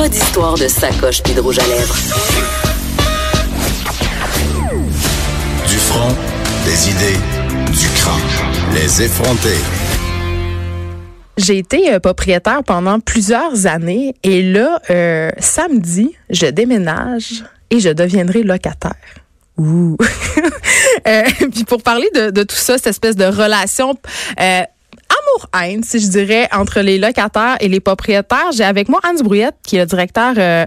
Pas d'histoire de sacoche puis de rouge à lèvres. Du front, des idées, du crâne. Les effronter. J'ai été euh, propriétaire pendant plusieurs années et là, euh, samedi, je déménage et je deviendrai locataire. Ouh. euh, puis pour parler de, de, tout ça, cette espèce de relation euh, amour-haine, si je dirais, entre les locataires et les propriétaires. J'ai avec moi Anne Brouillette, qui est le directeur, euh,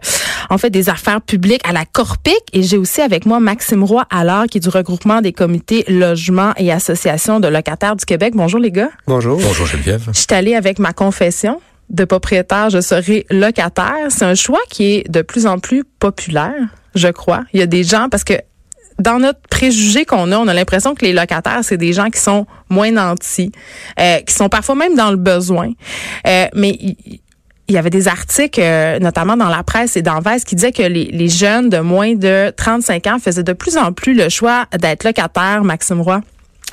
en fait, des affaires publiques à la Corpic. Et j'ai aussi avec moi Maxime Roy Allard, qui est du regroupement des comités logements et associations de locataires du Québec. Bonjour, les gars. Bonjour. Bonjour, Geneviève. Je suis allée avec ma confession de propriétaire, je serai locataire. C'est un choix qui est de plus en plus populaire, je crois. Il y a des gens, parce que dans notre préjugé qu'on a, on a l'impression que les locataires, c'est des gens qui sont moins nantis, euh, qui sont parfois même dans le besoin. Euh, mais il y avait des articles, euh, notamment dans la presse et dans Vice, qui disaient que les, les, jeunes de moins de 35 ans faisaient de plus en plus le choix d'être locataires, Maxime Roy.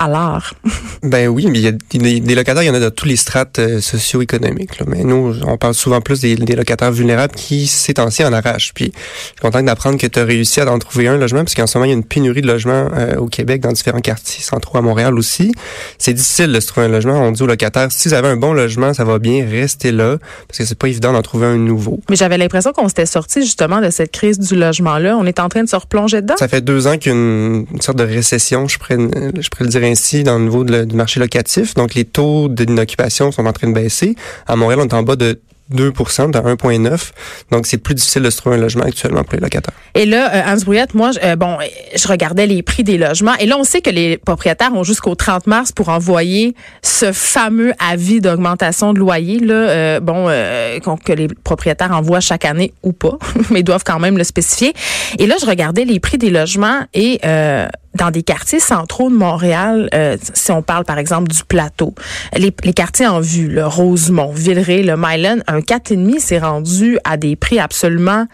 Alors. ben oui, mais il y a des, des, locataires, il y en a de tous les strates euh, socio-économiques. Là. Mais nous, on parle souvent plus des, des locataires vulnérables qui, ces temps-ci, en arrachent. Puis, je suis content d'apprendre que tu as réussi à en trouver un logement, parce qu'en ce moment, il y a une pénurie de logements euh, au Québec, dans différents quartiers centraux à Montréal aussi. C'est difficile de se trouver un logement. On dit aux locataires, si vous avez un bon logement, ça va bien, restez là, parce que c'est pas évident d'en trouver un nouveau. Mais j'avais l'impression qu'on s'était sorti justement de cette crise du logement-là. On est en train de se replonger dedans. Ça fait deux ans qu'il y a une, une sorte de récession, je pourrais, je pourrais le dire ainsi dans le niveau de, du marché locatif. Donc, les taux d'inoccupation sont en train de baisser. À Montréal, on est en bas de 2% dans 1,9 Donc, c'est plus difficile de se trouver un logement actuellement pour les locataires. Et là, euh, Hans Brouillette, moi, euh, bon, je regardais les prix des logements. Et là, on sait que les propriétaires ont jusqu'au 30 mars pour envoyer ce fameux avis d'augmentation de loyer, là, euh, bon, que les propriétaires envoient chaque année ou pas, mais doivent quand même le spécifier. Et là, je regardais les prix des logements et dans des quartiers centraux de Montréal, euh, si on parle par exemple du plateau, les, les quartiers en vue, le Rosemont, Villeray, le Mylan, un 4,5 s'est rendu à des prix absolument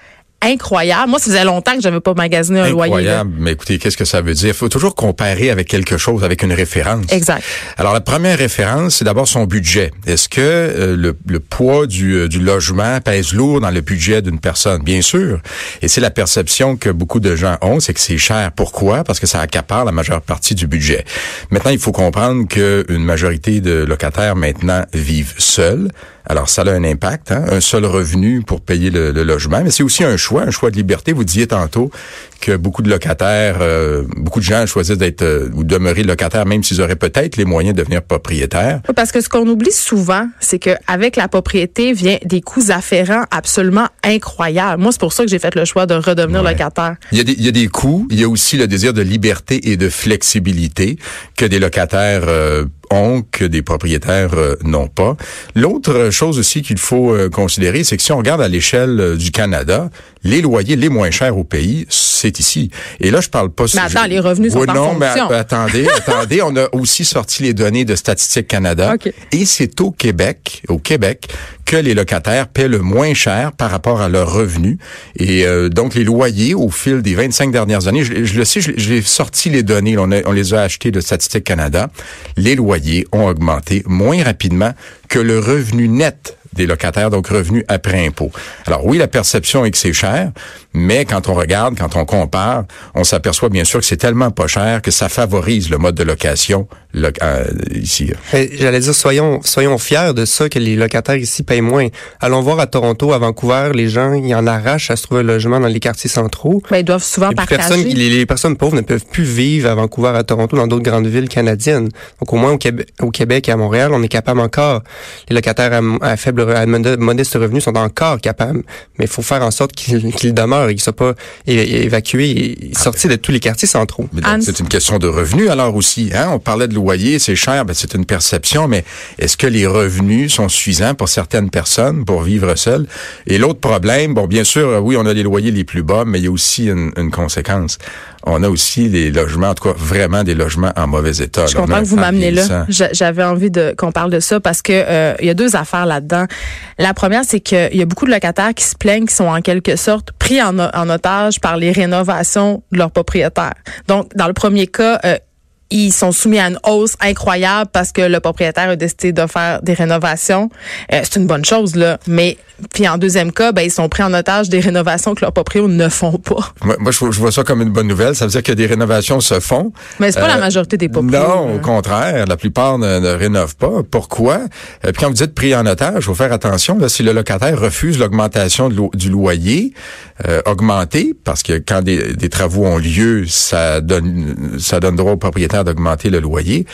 incroyable. Moi, ça faisait longtemps que j'avais pas magasiné un incroyable. loyer. Incroyable. Mais écoutez, qu'est-ce que ça veut dire? Il faut toujours comparer avec quelque chose, avec une référence. Exact. Alors, la première référence, c'est d'abord son budget. Est-ce que euh, le, le, poids du, euh, du, logement pèse lourd dans le budget d'une personne? Bien sûr. Et c'est la perception que beaucoup de gens ont, c'est que c'est cher. Pourquoi? Parce que ça accapare la majeure partie du budget. Maintenant, il faut comprendre qu'une majorité de locataires maintenant vivent seuls. Alors, ça a un impact, hein? un seul revenu pour payer le, le logement, mais c'est aussi un choix, un choix de liberté. Vous disiez tantôt que beaucoup de locataires, euh, beaucoup de gens choisissent d'être euh, ou demeurer locataires, même s'ils auraient peut-être les moyens de devenir propriétaires. Parce que ce qu'on oublie souvent, c'est qu'avec la propriété vient des coûts afférents absolument incroyables. Moi, c'est pour ça que j'ai fait le choix de redevenir ouais. locataire. Il y, a des, il y a des coûts, il y a aussi le désir de liberté et de flexibilité que des locataires euh, ont que des propriétaires euh, n'ont pas. L'autre chose aussi qu'il faut euh, considérer, c'est que si on regarde à l'échelle euh, du Canada, les loyers les moins chers au pays, c'est ici. Et là, je parle pas... Mais attends, je, les revenus sont oui, en non, fonction. mais attendez, attendez, on a aussi sorti les données de Statistique Canada. Okay. Et c'est au Québec, au Québec, que les locataires paient le moins cher par rapport à leurs revenus. Et euh, donc, les loyers, au fil des 25 dernières années, je, le sais, j'ai sorti les données, on, les a achetés de Statistique Canada, les loyers ont augmenté moins rapidement que le revenu net des locataires, donc revenus après impôt. Alors oui, la perception est que c'est cher, mais quand on regarde, quand on compare, on s'aperçoit bien sûr que c'est tellement pas cher que ça favorise le mode de location lo euh, ici. J'allais dire, soyons, soyons fiers de ça, que les locataires ici payent moins. Allons voir à Toronto, à Vancouver, les gens, ils en arrachent à se trouver un logement dans les quartiers centraux. Ben, ils doivent souvent partager. Personne, les, les, personnes pauvres ne peuvent plus vivre à Vancouver, à Toronto, dans d'autres grandes villes canadiennes. Donc au moins au Québec, au Québec et à Montréal, on est capable encore, les locataires à, à faible à modeste revenu sont encore capables, mais il faut faire en sorte qu'ils qu demeurent et qu'ils ne soient pas évacués et sortis de tous les quartiers centraux. C'est une question de revenus alors aussi. Hein? On parlait de loyer, c'est cher, ben, c'est une perception, mais est-ce que les revenus sont suffisants pour certaines personnes pour vivre seules? Et l'autre problème, bon, bien sûr, oui, on a les loyers les plus bas, mais il y a aussi une, une conséquence. On a aussi les logements, en tout cas vraiment des logements en mauvais état. Je suis content que vous m'amenez là. J'avais envie de qu'on parle de ça parce que euh, il y a deux affaires là-dedans. La première, c'est qu'il y a beaucoup de locataires qui se plaignent, qui sont en quelque sorte pris en, otage par les rénovations de leurs propriétaires. Donc, dans le premier cas, euh, ils sont soumis à une hausse incroyable parce que le propriétaire a décidé de faire des rénovations. Euh, c'est une bonne chose là, mais puis en deuxième cas, ben ils sont pris en otage des rénovations que leurs propriétaires ne font pas. Moi, moi, je, vois- je vois ça comme une bonne nouvelle. Ça veut dire que des rénovations se font. Mais c'est pas la Euh, majorité des propriétaires. Non, au contraire, la plupart ne, ne rénovent pas. Pourquoi? Euh, puis quand vous dites pris en otage, il faut faire attention. Là, si le locataire refuse l'augmentation lo- du loyer euh, augmenté, parce que quand des, des travaux ont lieu, ça donne ça donne droit au propriétaire d'augmenter le loyer.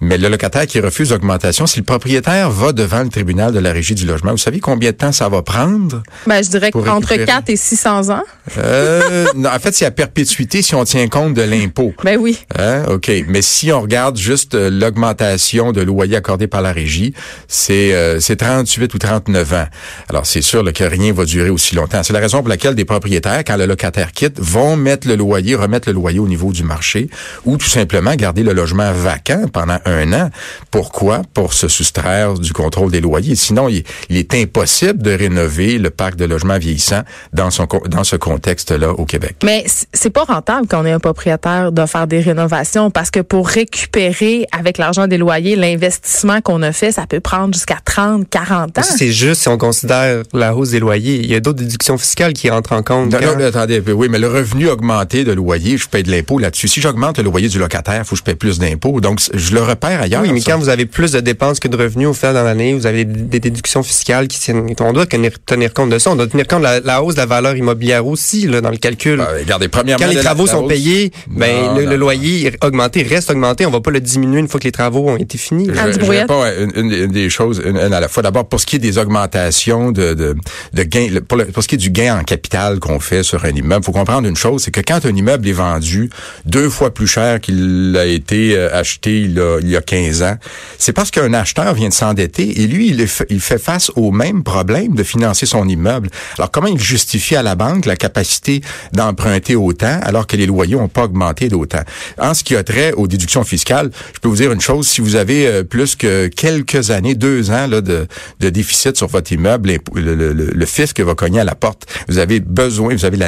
Mais le locataire qui refuse l'augmentation, si le propriétaire va devant le tribunal de la régie du logement, vous savez combien de temps ça va prendre? Ben je dirais récupérer? 4 et 600 ans. Euh, non, en fait, c'est à perpétuité si on tient compte de l'impôt. Ben oui. Hein? OK. Mais si on regarde juste euh, l'augmentation de loyer accordé par la régie, c'est euh, c'est 38 ou 39 ans. Alors, c'est sûr là, que rien va durer aussi longtemps. C'est la raison pour laquelle des propriétaires, quand le locataire quitte, vont mettre le loyer, remettre le loyer au niveau du marché ou tout simplement garder le logement vacant pendant un an. Pourquoi? Pour se soustraire du contrôle des loyers. Sinon, il, il est impossible de rénover le parc de logements vieillissants dans, son, co- dans ce contexte-là au Québec. Mais c'est pas rentable quand on est un propriétaire de faire des rénovations parce que pour récupérer avec l'argent des loyers l'investissement qu'on a fait, ça peut prendre jusqu'à 30, 40 ans. C'est juste si on considère la hausse des loyers. Il y a d'autres déductions fiscales qui rentrent en compte. Non, quand- non, mais attendez, un peu. oui, mais le revenu augmenté de loyer, je paye de l'impôt là-dessus. Si j'augmente le loyer du locataire, il faut que je paye plus d'impôts. Donc, je le repère ailleurs. Oui, mais ça. quand vous avez plus de dépenses que de revenus au final dans l'année, vous avez des, déductions fiscales qui tiennent. On doit tenir, compte de ça. On doit tenir compte de la, la hausse de la valeur immobilière aussi là, dans le calcul. Euh, regardez, premièrement, quand les travaux la sont hausse- payés, ben Non, le, non, le non. loyer est augmenté, reste augmenté. On va pas le diminuer une fois que les travaux ont été finis. Je- je à une, une des- choses, une, une à la fois. D'abord, pour ce qui est des augmentations de, de, de gains, le- pour, le- pour ce qui est du gain en capital qu'on fait sur un immeuble, faut comprendre une chose, c'est que quand un immeuble est vendu deux fois plus cher qu'il a été euh, acheté il, y a, il y a 15 ans, c'est parce qu'un acheteur vient de s'endetter et lui, il, fait face au même problème de financer son immeuble. Alors, comment il justifie à la banque la capacité d'emprunter autant alors que les loyers n'ont pas augmenté d'autant? En ce qui a trait aux déductions fiscales, je peux vous dire une chose, si vous avez euh, plus que quelques années, deux ans de, déficit sur votre immeuble, le, fisc va cogner à la porte. Vous avez besoin, vous avez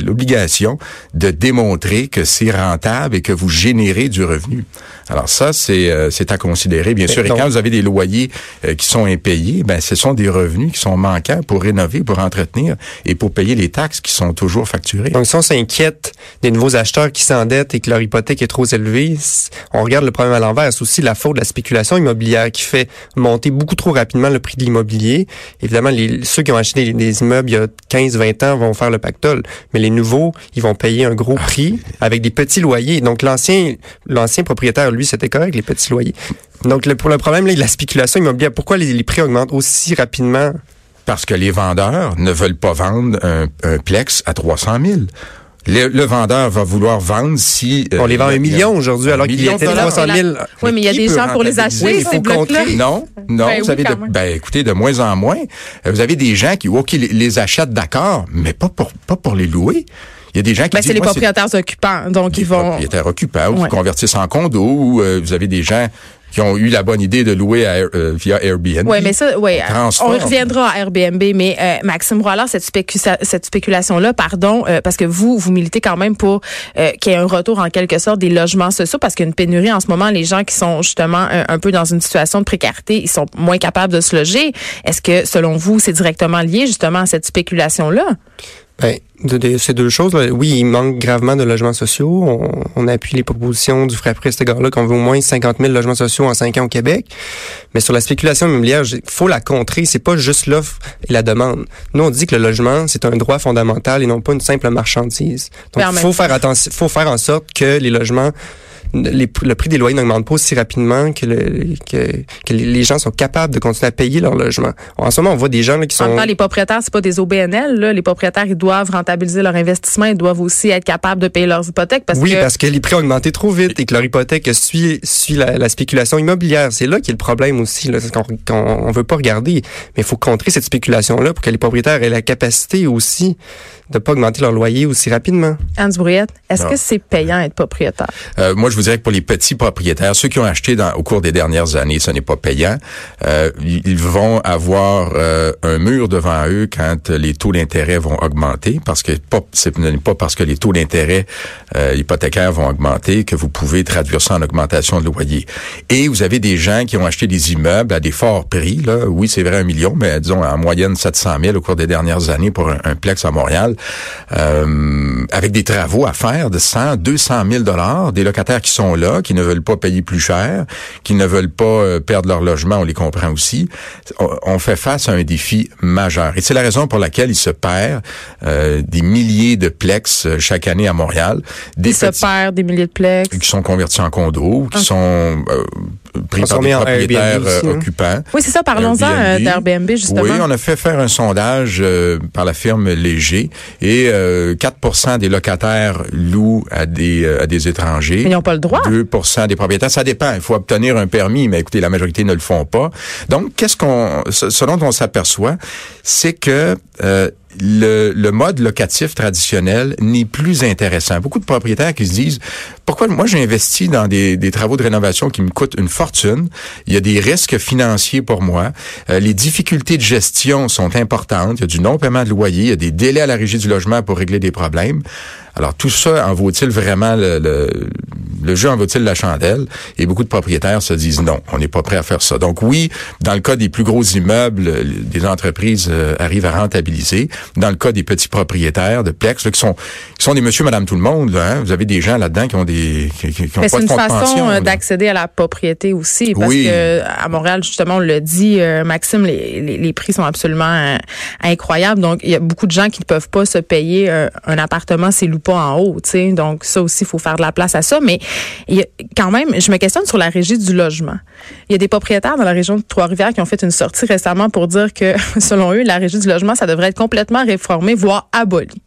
l'obligation de démontrer que c'est rentable et que vous générez du revenu. Alors ça, c'est euh, c'est à considérer, bien sûr. Et quand vous avez des loyers euh, qui sont impayés, ben ce sont des revenus qui sont manquants pour rénover, pour entretenir et pour payer les taxes qui sont toujours facturées. Donc, si on s'inquiète des nouveaux acheteurs qui s'endettent et que leur hypothèque est trop élevée, on regarde le problème à l'envers. C'est aussi la faute de la spéculation immobilière qui fait monter beaucoup trop rapidement le prix de l'immobilier. Évidemment, les, ceux qui ont acheté des, des immeubles il y a 15-20 ans vont faire le pactole, mais les nouveaux, ils vont payer un gros prix avec des petits loyers. Donc, l'ancien l'ancien propriétaire, lui, c'était correct, les petits Donc, le, pour le problème là, de la spéculation immobilière, pourquoi les, les prix augmentent aussi rapidement? Parce que les vendeurs ne veulent pas vendre un, un plex à 300 000. Le, le vendeur va vouloir vendre si... euh, On les vend un million aujourd'hui, alors qu'il million de était dollars. 300 000. Oui, mais il y a des gens pour les acheter, il faut ces blocs-là? compter. Non, non, Ben vous oui, avez de, ben écoutez, de moins en moins, euh, vous avez des gens qui, ok, les, les achètent d'accord, mais pas pour pas pour les louer. Il y a des gens qui Ben, disent, c'est les propriétaires occupants, donc ils vont. propriétaires occupants ou Ouais. qui convertissent en condo ou euh, vous avez des gens qui ont eu la bonne idée de louer à euh, via Airbnb. Oui, mais ça, oui, On reviendra à Airbnb, mais euh, Maxime Rollard, cette, spécu- cette spéculation-là, pardon, euh, parce que vous, vous militez quand même pour euh, qu'il y ait un retour en quelque sorte des logements sociaux, parce qu'il y a une pénurie en ce moment, les gens qui sont justement un, un peu dans une situation de précarité, ils sont moins capables de se loger. Est-ce que, selon vous, c'est directement lié justement à cette spéculation-là? Ben, de, de- ces deux choses, là, oui, il manque gravement de logements sociaux. On, on appuie les propositions du Frappé à cet égard-là, qu'on veut au moins 50 000 logements sociaux en 5 ans au Québec. Mais sur la spéculation immobilière, il faut la contrer. C'est pas juste l'offre et la demande. Nous, on dit que le logement, c'est un droit fondamental et non pas une simple marchandise. Donc, il même faut faire attention, faut faire en sorte que les logements les- le prix des loyers n'augmente pas aussi rapidement que, le, que, que les gens sont capables de continuer à payer leur logement. En ce moment, on voit des gens là, qui En sont... même temps, les propriétaires, c'est pas des OBNL. Là. Les propriétaires, ils doivent rentabiliser leur investissement. Ils doivent aussi être capables de payer leurs hypothèques parce oui, que parce que les prix ont augmenté trop vite et que leur hypothèque suit, suit la, la spéculation immobilière. C'est là qu'il y a le problème aussi, là, c'est qu'on qu'on- on veut pas regarder. Mais il faut contrer cette spéculation-là pour que les propriétaires aient la capacité aussi de pas augmenter leur loyer aussi rapidement. Anne Brouillette, est-ce Non. que c'est payant être propriétaire? Euh, moi, je je vous dirais que pour les petits propriétaires, ceux qui ont acheté dans, au cours des dernières années, ce n'est pas payant. Euh, ils vont avoir euh, un mur devant eux quand les taux d'intérêt vont augmenter, parce que pas, ce n'est pas parce que les taux d'intérêt euh, hypothécaires vont augmenter que vous pouvez traduire ça en augmentation de loyer. Et vous avez des gens qui ont acheté des immeubles à des forts prix. Là. Oui, c'est vrai, un million, mais disons en moyenne 700 000 au cours des dernières années pour un, un plex à Montréal, euh, avec des travaux à faire de 100, 200 000 dollars, des locataires qui sont là, qui ne veulent pas payer plus cher, qui ne veulent pas euh, perdre leur logement, on les comprend aussi. On, fait face à un défi majeur. Et c'est la raison pour laquelle il se perd euh, des milliers de plex euh, chaque année à Montréal. Des il se perd des milliers de plex. Qui sont convertis en condos, qui sont euh, pris par des propriétaires euh, hein. occupants. Oui, c'est ça. Parlons-en d'Airbnb, justement. Oui, on a fait faire un sondage par la firme Léger et 4% des locataires louent à des, à des étrangers. Mais ils n'ont pas le droit. 2 des propriétaires. Ça dépend. Il faut obtenir un permis, mais écoutez, la majorité ne le font pas. Donc, qu'est-ce qu'on, ce dont on s'aperçoit, c'est que euh, le, le, mode locatif traditionnel n'est plus intéressant. Beaucoup de propriétaires qui se disent pourquoi moi j'ai investi dans des, des, travaux de rénovation qui me coûtent une fortune? Il y a des risques financiers pour moi. Euh, les difficultés de gestion sont importantes. Il y a du non-paiement de loyer. Il y a des délais à la régie du logement pour régler des problèmes. Alors tout ça en vaut-il vraiment le, le, le jeu en vaut-il la chandelle? Et beaucoup de propriétaires se disent non, on n'est pas prêt à faire ça. Donc oui, dans le cas des plus gros immeubles, des entreprises euh, arrivent à rentabiliser. Dans le cas des petits propriétaires de Plex, là, qui sont qui sont des monsieur, madame, tout le monde, hein, vous avez des gens là-dedans qui ont des qui, qui ont Mais pas de de C'est une façon euh, d'accéder à la propriété aussi, parce Oui. que à Montréal, justement, on le dit, euh, Maxime, les, les, les prix sont absolument euh, incroyables. Donc, il y a beaucoup de gens qui ne peuvent pas se payer euh, un appartement s'ils louent pas en haut. Donc, ça aussi, il faut faire de la place à ça. Mais quand même, je me questionne sur la régie du logement. Il y a des propriétaires dans la région de Trois-Rivières qui ont fait une sortie récemment pour dire que, selon eux, la régie du logement, ça devrait être complètement réformé, voire aboli.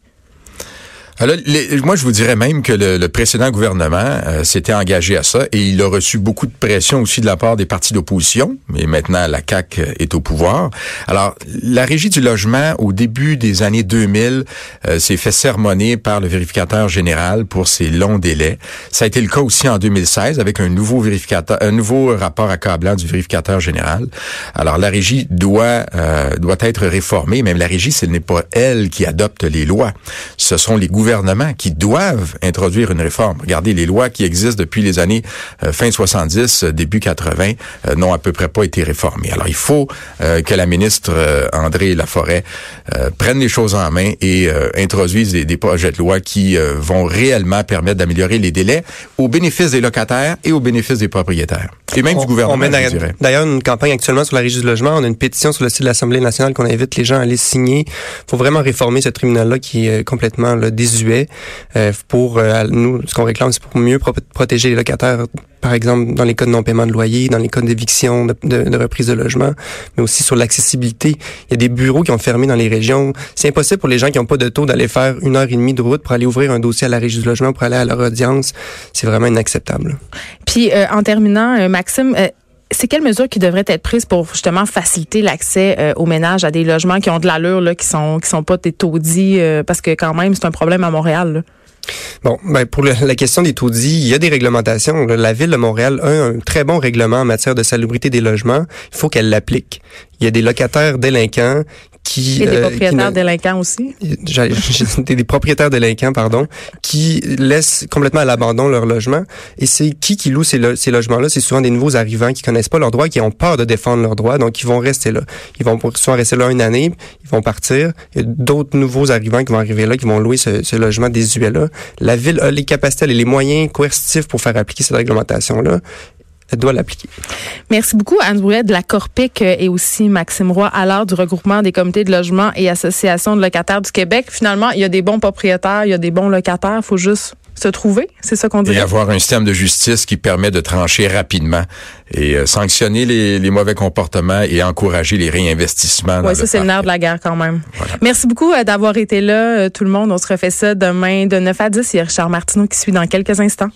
Alors, les- moi, je vous dirais même que le, le précédent gouvernement euh, s'était engagé à ça et il a reçu beaucoup de pression aussi de la part des partis d'opposition. Mais maintenant, la CAQ est au pouvoir. Alors, la régie du logement, au début des années 2000, euh, s'est fait sermonner par le vérificateur général pour ses longs délais. Ça a été le cas aussi en 2016 avec un nouveau vérificateur, un nouveau rapport accablant du vérificateur général. Alors, la régie doit euh, doit être réformée. Même la régie, ce n'est pas elle qui adopte les lois. Ce sont les gouvernements qui doivent introduire une réforme. Regardez, les lois qui existent depuis les années euh, fin 70, euh, début 80, euh, n'ont à peu près pas été réformées. Alors, il faut que la ministre André Laforêt prenne les choses en main et introduise des, projets de loi qui vont réellement permettre d'améliorer les délais au bénéfice des locataires et au bénéfice des propriétaires. Et même On- du gouvernement, on mène je dirais. D'ailleurs une campagne actuellement sur la régie du logement. On a une pétition sur le site de l'Assemblée nationale qu'on invite les gens à aller signer. Il faut vraiment réformer ce tribunal-là qui est euh, complètement là, désuet. Euh, pour euh, nous, ce qu'on réclame, c'est pour mieux pro- protéger les locataires, par exemple dans les cas de non-paiement de loyer, dans les cas d'éviction, de, de, de reprise de logement, mais aussi sur l'accessibilité. Il y a des bureaux qui ont fermé dans les régions. C'est impossible pour les gens qui n'ont pas de taux d'aller faire une heure et demie de route pour aller ouvrir un dossier à la régie du logement, pour aller à leur audience. C'est vraiment inacceptable. Puis, euh, en terminant, euh, Maxime, euh, c'est quelles mesures qui devraient être prises pour justement faciliter l'accès euh, aux ménages à des logements qui ont de l'allure, là, qui sont qui sont pas des taudis, euh, parce que quand même c'est un problème à Montréal. Bon, ben pour la question des taudis, il y a des réglementations. La ville de Montréal a un très bon règlement en matière de salubrité des logements. Il faut qu'elle l'applique. Il y a des locataires délinquants qui... A des euh, qui propriétaires ne- délinquants aussi. des, des propriétaires délinquants, pardon, qui laissent complètement à l'abandon leur logement. Et c'est qui qui loue ces, lo- ces logements-là? C'est souvent des nouveaux arrivants qui connaissent pas leurs droits, qui ont peur de défendre leurs droits, donc ils vont rester là. Ils vont souvent rester là une année, ils vont partir. Il y a d'autres nouveaux arrivants qui vont arriver là, qui vont louer ce, ce logement désuet-là. La ville a les capacités, a les moyens coercitifs pour faire appliquer cette réglementation-là. Elle doit l'appliquer. Merci beaucoup, Anne Brouillet de la Corpic euh, et aussi Maxime Roy à l'heure du regroupement des comités de logement et associations de locataires du Québec. Finalement, il y a des bons propriétaires, il y a des bons locataires, faut juste se trouver, c'est ça qu'on Et dirait. avoir un système de justice qui permet de trancher rapidement et euh, sanctionner les, les mauvais comportements et encourager les réinvestissements. Oui, ça, c'est le nerf de la guerre quand même. Merci beaucoup euh, d'avoir été là, euh, tout le monde. On se refait ça demain de 9 à 10. Il y a Richard Martineau qui suit dans quelques instants.